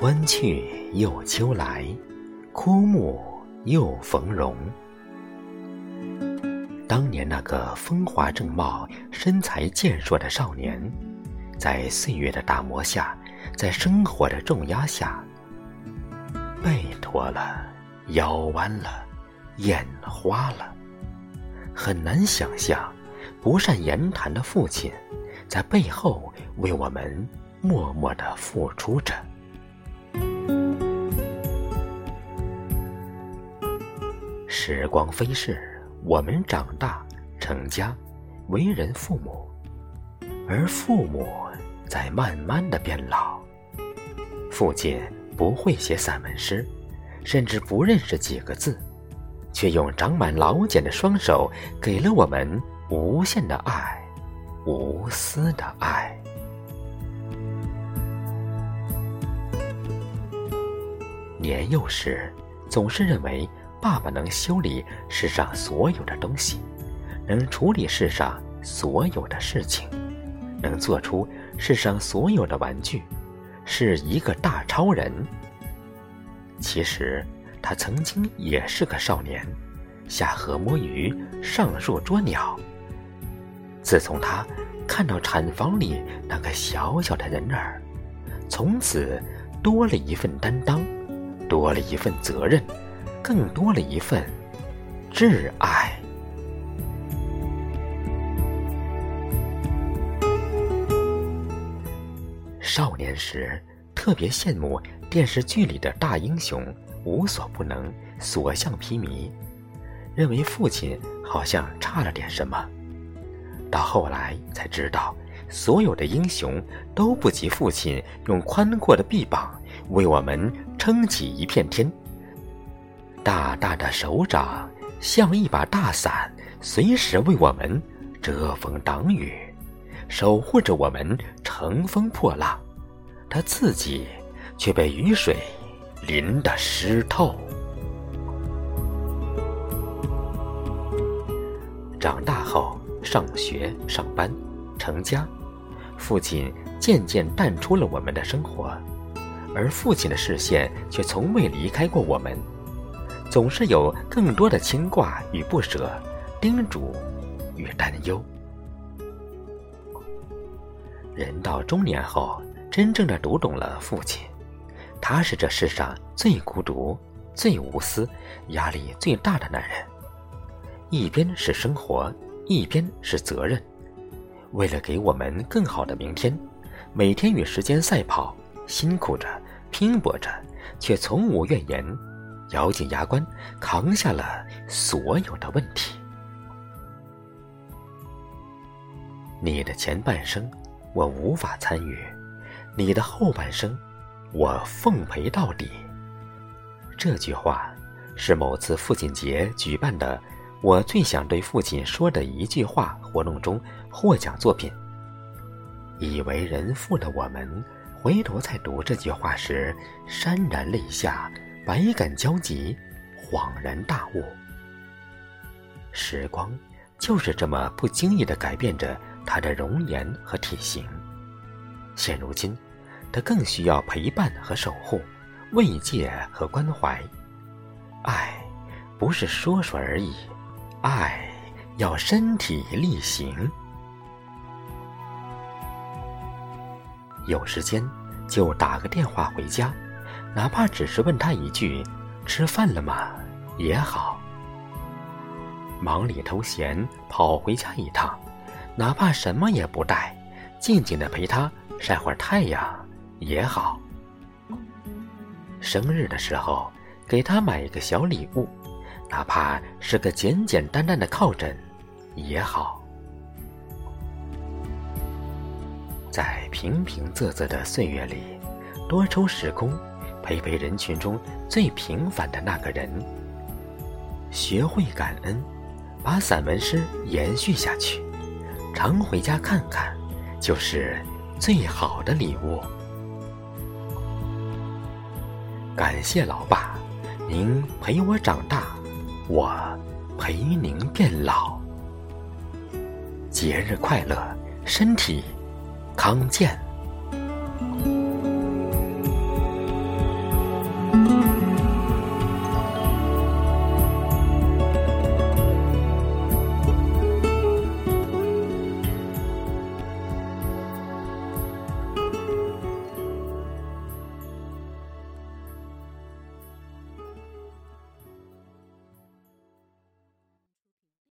春去又秋来，枯木又逢荣。当年那个风华正茂、身材健硕的少年，在岁月的打磨下，在生活的重压下，背驼了，腰弯了，眼花了。很难想象，不善言谈的父亲，在背后为我们默默的付出着。时光飞逝。我们长大成家，为人父母，而父母在慢慢的变老。父亲不会写散文诗，甚至不认识几个字，却用长满老茧的双手给了我们无限的爱，无私的爱。年幼时，总是认为。爸爸能修理世上所有的东西，能处理世上所有的事情，能做出世上所有的玩具，是一个大超人。其实他曾经也是个少年，下河摸鱼，上树捉鸟。自从他看到产房里那个小小的人儿，从此多了一份担当，多了一份责任。更多了一份挚爱。少年时特别羡慕电视剧里的大英雄，无所不能，所向披靡，认为父亲好像差了点什么。到后来才知道，所有的英雄都不及父亲用宽阔的臂膀为我们撑起一片天。大大的手掌像一把大伞，随时为我们遮风挡雨，守护着我们乘风破浪。他自己却被雨水淋得湿透。长大后，上学、上班、成家，父亲渐渐淡出了我们的生活，而父亲的视线却从未离开过我们。总是有更多的牵挂与不舍，叮嘱与担忧。人到中年后，真正的读懂了父亲，他是这世上最孤独、最无私、压力最大的男人。一边是生活，一边是责任。为了给我们更好的明天，每天与时间赛跑，辛苦着，拼搏着，却从无怨言。咬紧牙关，扛下了所有的问题。你的前半生，我无法参与；你的后半生，我奉陪到底。这句话是某次父亲节举办的“我最想对父亲说的一句话”活动中获奖作品。已为人父的我们，回头再读这句话时，潸然泪下。百感交集，恍然大悟。时光就是这么不经意的改变着他的容颜和体型。现如今，他更需要陪伴和守护，慰藉和关怀。爱，不是说说而已，爱要身体力行。有时间就打个电话回家。哪怕只是问他一句“吃饭了吗”也好。忙里偷闲跑回家一趟，哪怕什么也不带，静静的陪他晒会儿太阳也好。生日的时候给他买一个小礼物，哪怕是个简简单单的靠枕也好。在平平仄仄的岁月里，多抽时空。陪陪人群中最平凡的那个人，学会感恩，把散文诗延续下去，常回家看看，就是最好的礼物。感谢老爸，您陪我长大，我陪您变老。节日快乐，身体康健。